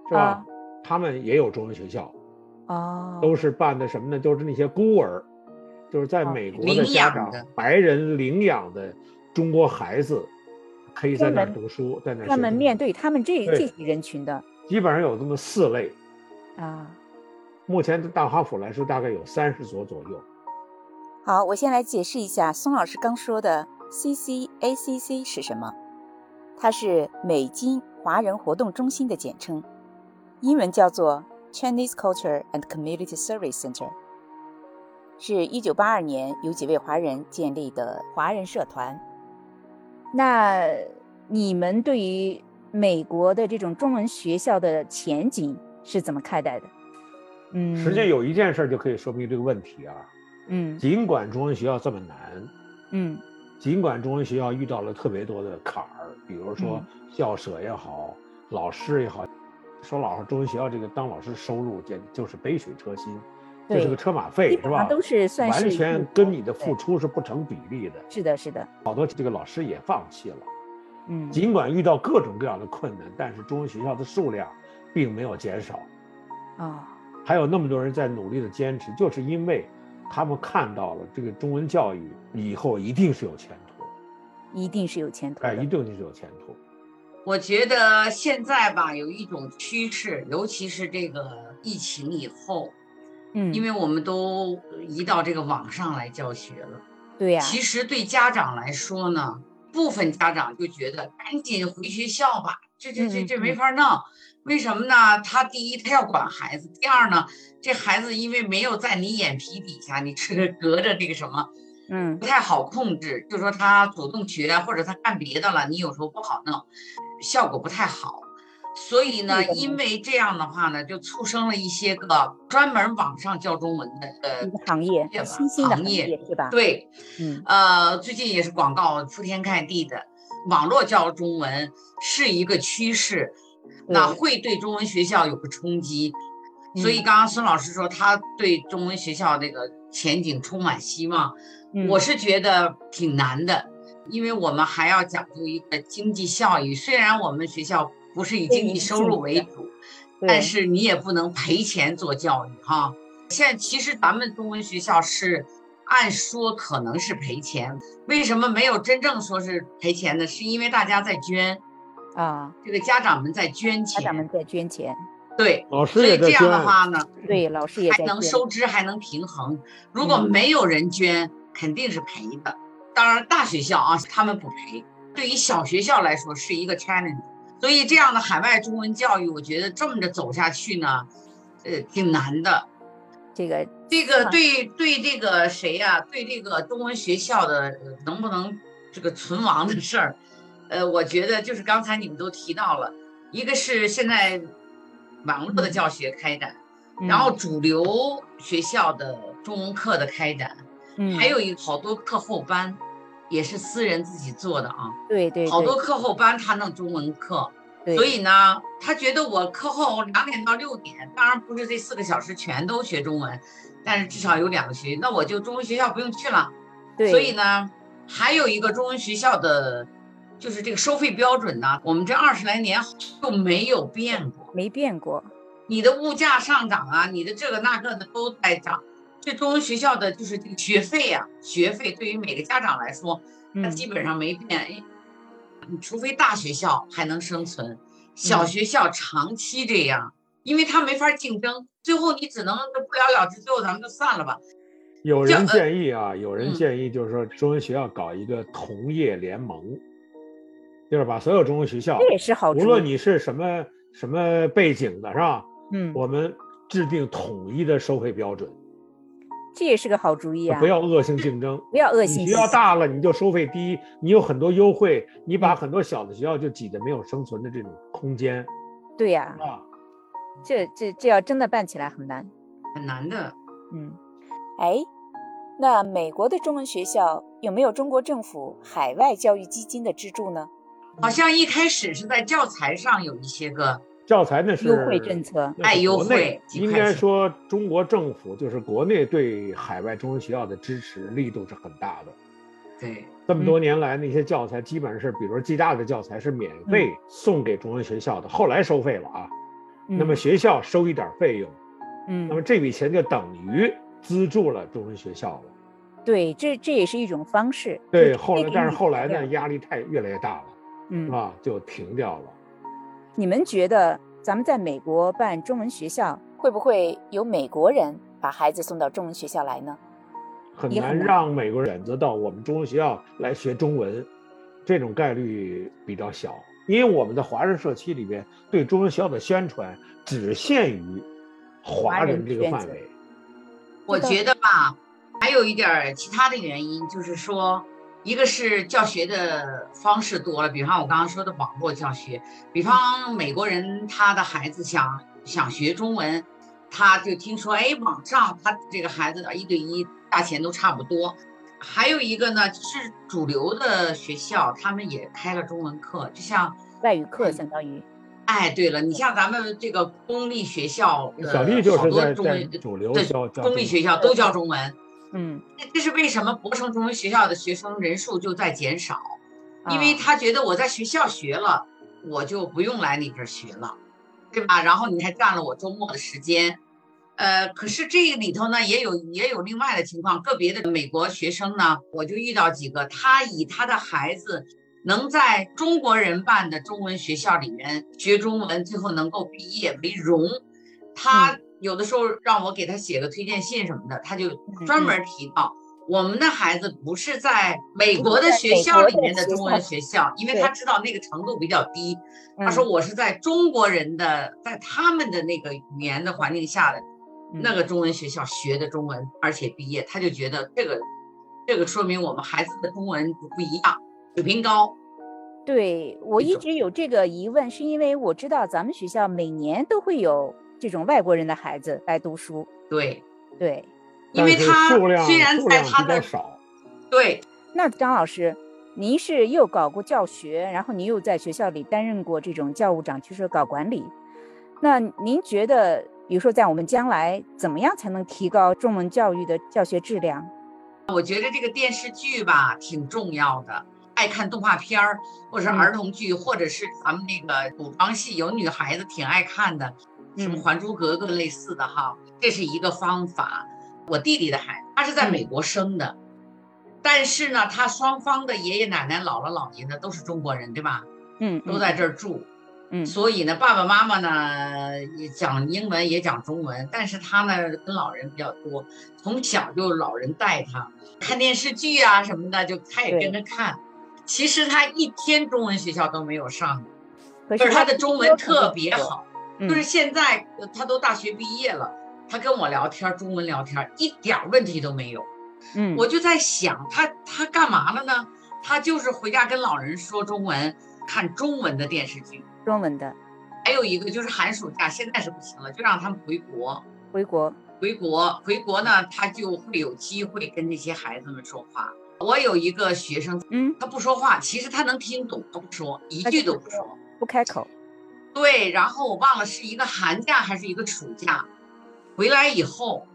C: 是吧？他们也有中文学校。
A: 哦。
C: 都是办的什么呢？就是那些孤儿，就是在美国的家长，白人领养的中国孩子，可以在那读书，在那
A: 专门面对他们这这些人群的。
C: 基本上有这么四类。
A: 啊。
C: 目前大哈佛来说，大概有三十所左右。
A: 好，我先来解释一下孙老师刚说的 CCACC 是什么。它是美金华人活动中心的简称，英文叫做 Chinese Culture and Community Service Center，是一九八二年由几位华人建立的华人社团。那你们对于美国的这种中文学校的前景是怎么看待的？嗯，
C: 实际有一件事就可以说明这个问题啊。
A: 嗯，
C: 尽管中文学校这么难，
A: 嗯，
C: 尽管中文学校遇到了特别多的坎儿，比如说校舍也好，老师也好，说老实，中文学校这个当老师收入简就是杯水车薪，这是个车马费是吧？
A: 都是算
C: 是完全跟你的付出是不成比例的。
A: 是的，是的，
C: 好多这个老师也放弃了。
A: 嗯，
C: 尽管遇到各种各样的困难，但是中文学校的数量并没有减少。
A: 啊。
C: 还有那么多人在努力的坚持，就是因为他们看到了这个中文教育以后一定是有前途，
A: 一定是有前途，
C: 哎，一定是有前途。
B: 我觉得现在吧，有一种趋势，尤其是这个疫情以后，
A: 嗯，
B: 因为我们都移到这个网上来教学了，
A: 对呀。
B: 其实对家长来说呢，部分家长就觉得赶紧回学校吧，这这这这没法弄。为什么呢？他第一，他要管孩子；第二呢，这孩子因为没有在你眼皮底下，你这个隔着这个什么，
A: 嗯，
B: 不太好控制。就说他主动学或者他干别的了，你有时候不好弄，效果不太好。所以呢，因为这样的话呢，就促生了一些个专门网上教中文的呃
A: 行业，新兴的行业是吧？
B: 对，
A: 嗯，
B: 呃，最近也是广告铺天盖地的，网络教中文是一个趋势。那会对中文学校有个冲击，所以刚刚孙老师说他对中文学校那个前景充满希望，我是觉得挺难的，因为我们还要讲究一个经济效益。虽然我们学校不是以经济收入为主，但是你也不能赔钱做教育哈。现在其实咱们中文学校是按说可能是赔钱，为什么没有真正说是赔钱呢？是因为大家在捐。
A: 啊，
B: 这个家长们在捐钱，
A: 家长们在捐钱，
B: 对，
C: 老师
B: 所以这样的话呢，
A: 对，老师也
B: 还能收支，还能平衡。如果没有人捐，肯定是赔的。当然，大学校啊，他们不赔。对于小学校来说，是一个 challenge。所以，这样的海外中文教育，我觉得这么着走下去呢，呃，挺难的。
A: 这个，
B: 这个对对这个谁呀？对这个中文学校的能不能这个存亡的事儿。呃，我觉得就是刚才你们都提到了，一个是现在网络的教学开展，然后主流学校的中文课的开展，
A: 嗯，
B: 还有一好多课后班，也是私人自己做的啊。
A: 对对，
B: 好多课后班他弄中文课，所以呢，他觉得我课后两点到六点，当然不是这四个小时全都学中文，但是至少有两个学，那我就中文学校不用去了。
A: 对，
B: 所以呢，还有一个中文学校的。就是这个收费标准呢，我们这二十来年就没有变过，
A: 没变过。
B: 你的物价上涨啊，你的这个那个的都在涨。这中文学校的就是这个学费啊，学费对于每个家长来说，它基本上没变。哎，你除非大学校还能生存，小学校长期这样，因为它没法竞争，最后你只能不了了之，最后咱们就算了吧。
C: 有人建议啊，有人建议就是说，中文学校搞一个同业联盟。就是把所有中文学校，
A: 这也是好，
C: 无论你是什么什么背景的，是吧？
A: 嗯，
C: 我们制定统一的收费标准，
A: 这也是个好主意啊！
C: 不要恶性竞争，
A: 不要恶性。
C: 学校大了你就收费低，你有很多优惠，你把很多小的学校就挤得没有生存的这种空间。
A: 对呀，
C: 啊，
A: 这这这要真的办起来很难，
B: 很难的。
A: 嗯，哎，那美国的中文学校有没有中国政府海外教育基金的资助呢？
B: 好像一开始是在教材上有一些个
C: 教材那是
A: 优惠政策，
B: 爱优惠
C: 应该说中国政府就是国内对海外中文学校的支持力度是很大的。
B: 对，
C: 这么多年来，那些教材基本上是，比如说暨大的教材是免费送给中文学校的，后来收费了啊。
A: 嗯
C: 那么学校收一点费用，
A: 嗯
C: 那么这笔钱就等于资助了中文学校了。
A: 对，这这也是一种方式。
C: 对，后来但是后来呢，压力太越来越大了，
A: 嗯，
C: 啊，就停掉了。
A: 你们觉得咱们在美国办中文学校，会不会有美国人把孩子送到中文学校来呢？
C: 很难让美国人选择到我们中文学校来学中文，这种概率比较小，因为我们的华人社区里边对中文学校的宣传只限于华人这个范围。
B: 我觉得吧，还有一点儿其他的原因，就是说，一个是教学的方式多了，比方我刚刚说的网络教学，比方美国人他的孩子想想学中文，他就听说，哎，网上他这个孩子一对一价钱都差不多。还有一个呢，就是主流的学校，他们也开了中文课，就像，
A: 外语课
B: 嗯
A: 相当于，
B: 哎，对了，你像咱们这个公立学校，呃
C: 小丽就
B: 好
C: 是在在
B: 多中文
C: 主流
B: 对
C: 教教
B: 公立学校都教中文。
A: 嗯，
B: 这这是为什么博城中文学校的学生人数就在减少？因为
A: 啊。
B: 他觉得我在学校学了，我就不用来你这儿学了，对吧？然后你还占了我周末的时间，呃，可是这个里头呢，也有也有另外的情况，个别的美国学生呢，我就遇到几个，他以他的孩子能在中国人办的中文学校里面学中文，最后能够毕业为荣，他有的时候让我给他写个推荐信什么的，他就专门提到。我们的孩子不是在美国的学校里面的中文学校，因为他知道那个程度比较低。他说我是在中国人的，在他们的那个语言的环境下的那个中文学校学的中文，而且毕业，他就觉得这个这个说明我们孩子的中文不一样，水平高。
A: 对我一直有这个疑问，是因为我知道咱们学校每年都会有这种外国人的孩子来读书。
B: 对
A: 对，
B: 因为他虽然
C: 数量
B: 在他的
C: 比较少，
B: 对
A: 那张老师，您是又搞过教学，然后您又在学校里担任过这种教务长，就是搞管理。那您觉得，比如说在我们将来，怎么样才能提高中文教育的教学质量？
B: 我觉得这个电视剧吧挺重要的，爱看动画片儿，或者是儿童剧，或者是咱们那个古装戏，有女孩子挺爱看的，什么《还珠格格》类似的哈，这是一个方法。我弟弟的孩子，他是在美国生的，但是呢，他双方的爷爷奶奶、姥姥姥爷呢都是中国人，对吧？
A: 嗯，
B: 都在这儿住。
A: 嗯，
B: 所以呢，爸爸妈妈呢也讲英文也讲中文，但是他呢跟老人比较多，从小就老人带他看电视剧啊什么的，就他也跟着看。其实他一天中文学校都没有上，
A: 可
B: 是他的中文特别好。
A: 嗯、
B: 就是现在他都大学毕业了，他跟我聊天中文聊天一点问题都没有。
A: 嗯，
B: 我就在想他他干嘛了呢？他就是回家跟老人说中文，看中文的电视剧。
A: 中文的，
B: 还有一个就是寒暑假，现在是不行了，就让他们回国。
A: 回国，
B: 回国，回国呢，他就会有机会跟这些孩子们说话。我有一个学生，
A: 嗯，
B: 他不说话，其实他能听懂，他不说，一句都不说，
A: 不开口。
B: 对，然后我忘了是一个寒假还是一个暑假，回来以后，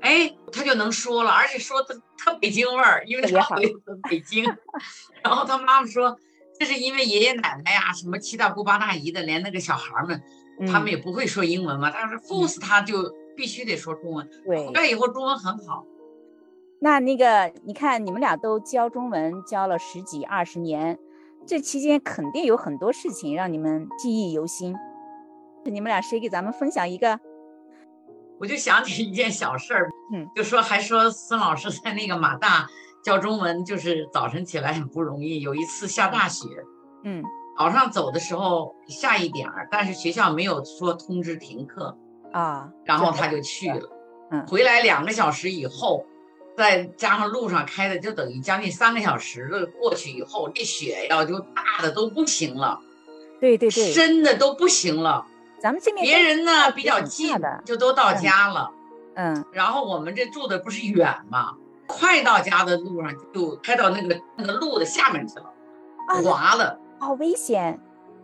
B: 哎，他就能说了，而且说的特北京味儿，因为他回自北京。然后他妈妈说。这是因为爷爷奶奶呀，什么七大姑八大姨的，连那个小孩们，
A: 嗯、
B: 他们也不会说英文嘛。但是 force 他就必须得说中文。
A: 对，
B: 回来以后中文很好。
A: 那那个，你看你们俩都教中文教了十几二十年，这期间肯定有很多事情让你们记忆犹新。你们俩谁给咱们分享一个？
B: 我就想起一件小事儿，
A: 嗯，
B: 就说还说孙老师在那个马大。教中文就是早晨起来很不容易。有一次下大雪，
A: 嗯，
B: 早上走的时候下一点儿，但是学校没有说通知停课
A: 啊，
B: 然后他就去了。
A: 嗯，
B: 回来两个小时以后，再加上路上开的，就等于将近三个小时的。过去以后，这雪呀就大的都不行了，
A: 对对对，
B: 深的都不行了。
A: 咱们这边
B: 别人呢比较近，就都到家了。
A: 嗯，
B: 然后我们这住的不是远嘛？快到家的路上就开到那个那个路的下面去了，滑了，
A: 好危险。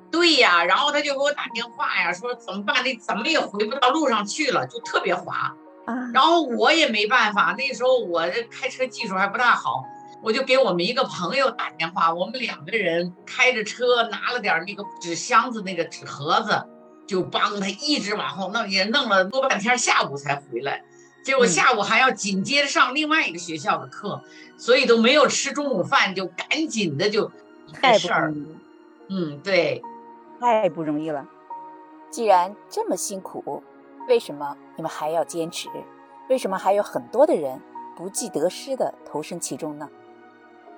B: 对呀，然后他就给我打电话呀，说怎么办？那怎么也回不到路上去了，就特别滑。
A: 啊，
B: 然后我也没办法，那时候我这开车技术还不大好，我就给我们一个朋友打电话，我们两个人开着车拿了点那个纸箱子那个纸盒子，就帮他一直往后弄，也弄了多半天，下午才回来。结果下午还要紧接着上另外一个学校的课，所以都没有吃中午饭，就赶紧的就
A: 太
B: 事儿。嗯，对，
A: 太不容易了。既然这么辛苦。为什么你们还要坚持？为什么还有很多的人不计得失的投身其中呢？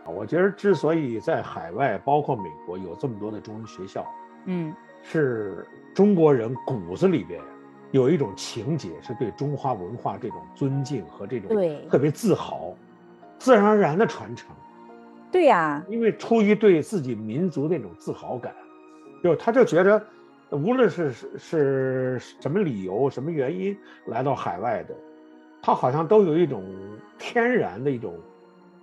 C: 我觉得之所以在海外，包括美国有这么多的中文学校，
A: 嗯，
C: 是中国人骨子里边有一种情结，是对中华文化这种尊敬和这种
A: 对
C: 特别自豪，自然而然的传承。
A: 对呀，
C: 因为出于对自己民族那种自豪感，就他就觉得。无论是是什么理由、什么原因来到海外的，他好像都有一种天然的一种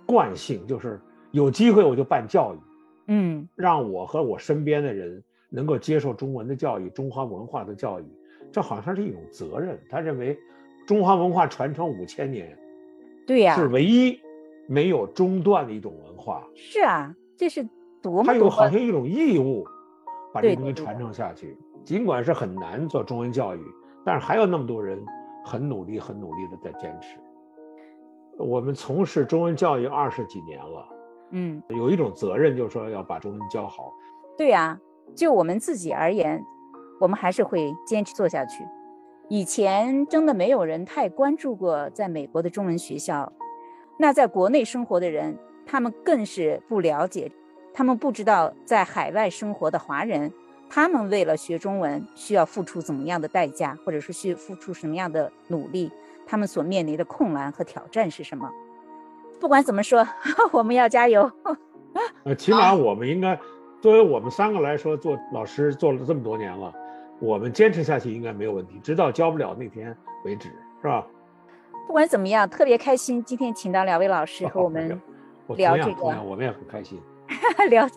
C: 惯性，就是有机会我就办教育，
A: 嗯，
C: 让我和我身边的人能够接受中文的教育、中华文化的教育，这好像是一种责任。他认为中华文化传承五千年，
A: 对呀，
C: 是唯一没有中断的一种文化。
A: 是啊，这是多么
C: 他有好像一种义务。把这东西传承下去，尽管是很难做中文教育，但是还有那么多人很努力、很努力的在坚持。我们从事中文教育二十几年了，
A: 嗯，
C: 有一种责任，就是说要把中文教好。
A: 对呀，就我们自己而言，我们还是会坚持做下去。以前真的没有人太关注过在美国的中文学校，那在国内生活的人，他们更是不了解。他们不知道在海外生活的华人，他们为了学中文需要付出怎么样的代价，或者是需付出什么样的努力，他们所面临的困难和挑战是什么？不管怎么说，我们要加油。
C: 呃，起码我们应该，作为我们三个来说，做老师做了这么多年了，我们坚持下去应该没有问题，直到教不了那天为止，是吧？
A: 不管怎么样，特别开心，今天请到两位老师和我们聊这个，
C: 我们也很开心。
A: 聊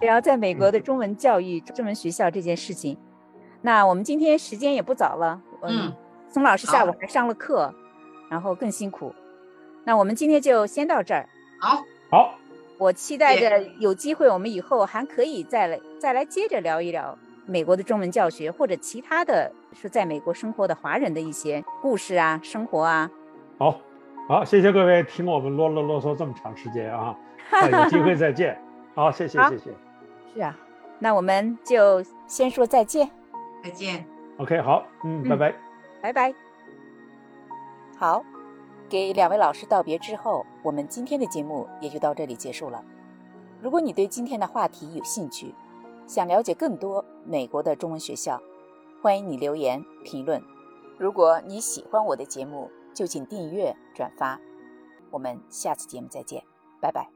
A: 聊在美国的中文教育、中文学校这件事情。那我们今天时间也不早了，
B: 嗯，
A: 宋老师下午还上了课，然后更辛苦。那我们今天就先到这儿。
B: 好，
C: 好。
A: 我期待着有机会，我们以后还可以再来再来接着聊一聊美国的中文教学，或者其他的是在美国生活的华人的一些故事啊、生活啊。
C: 好，好，谢谢各位听我们啰啰啰嗦这么长时间啊，有机会再见。好，谢谢谢谢。
A: 是啊，那我们就先说再见。
B: 再见。
C: OK，好，嗯，拜拜。
A: 拜拜。好，给两位老师道别之后，我们今天的节目也就到这里结束了。如果你对今天的话题有兴趣，想了解更多美国的中文学校，欢迎你留言评论。如果你喜欢我的节目，就请订阅转发。我们下次节目再见，拜拜。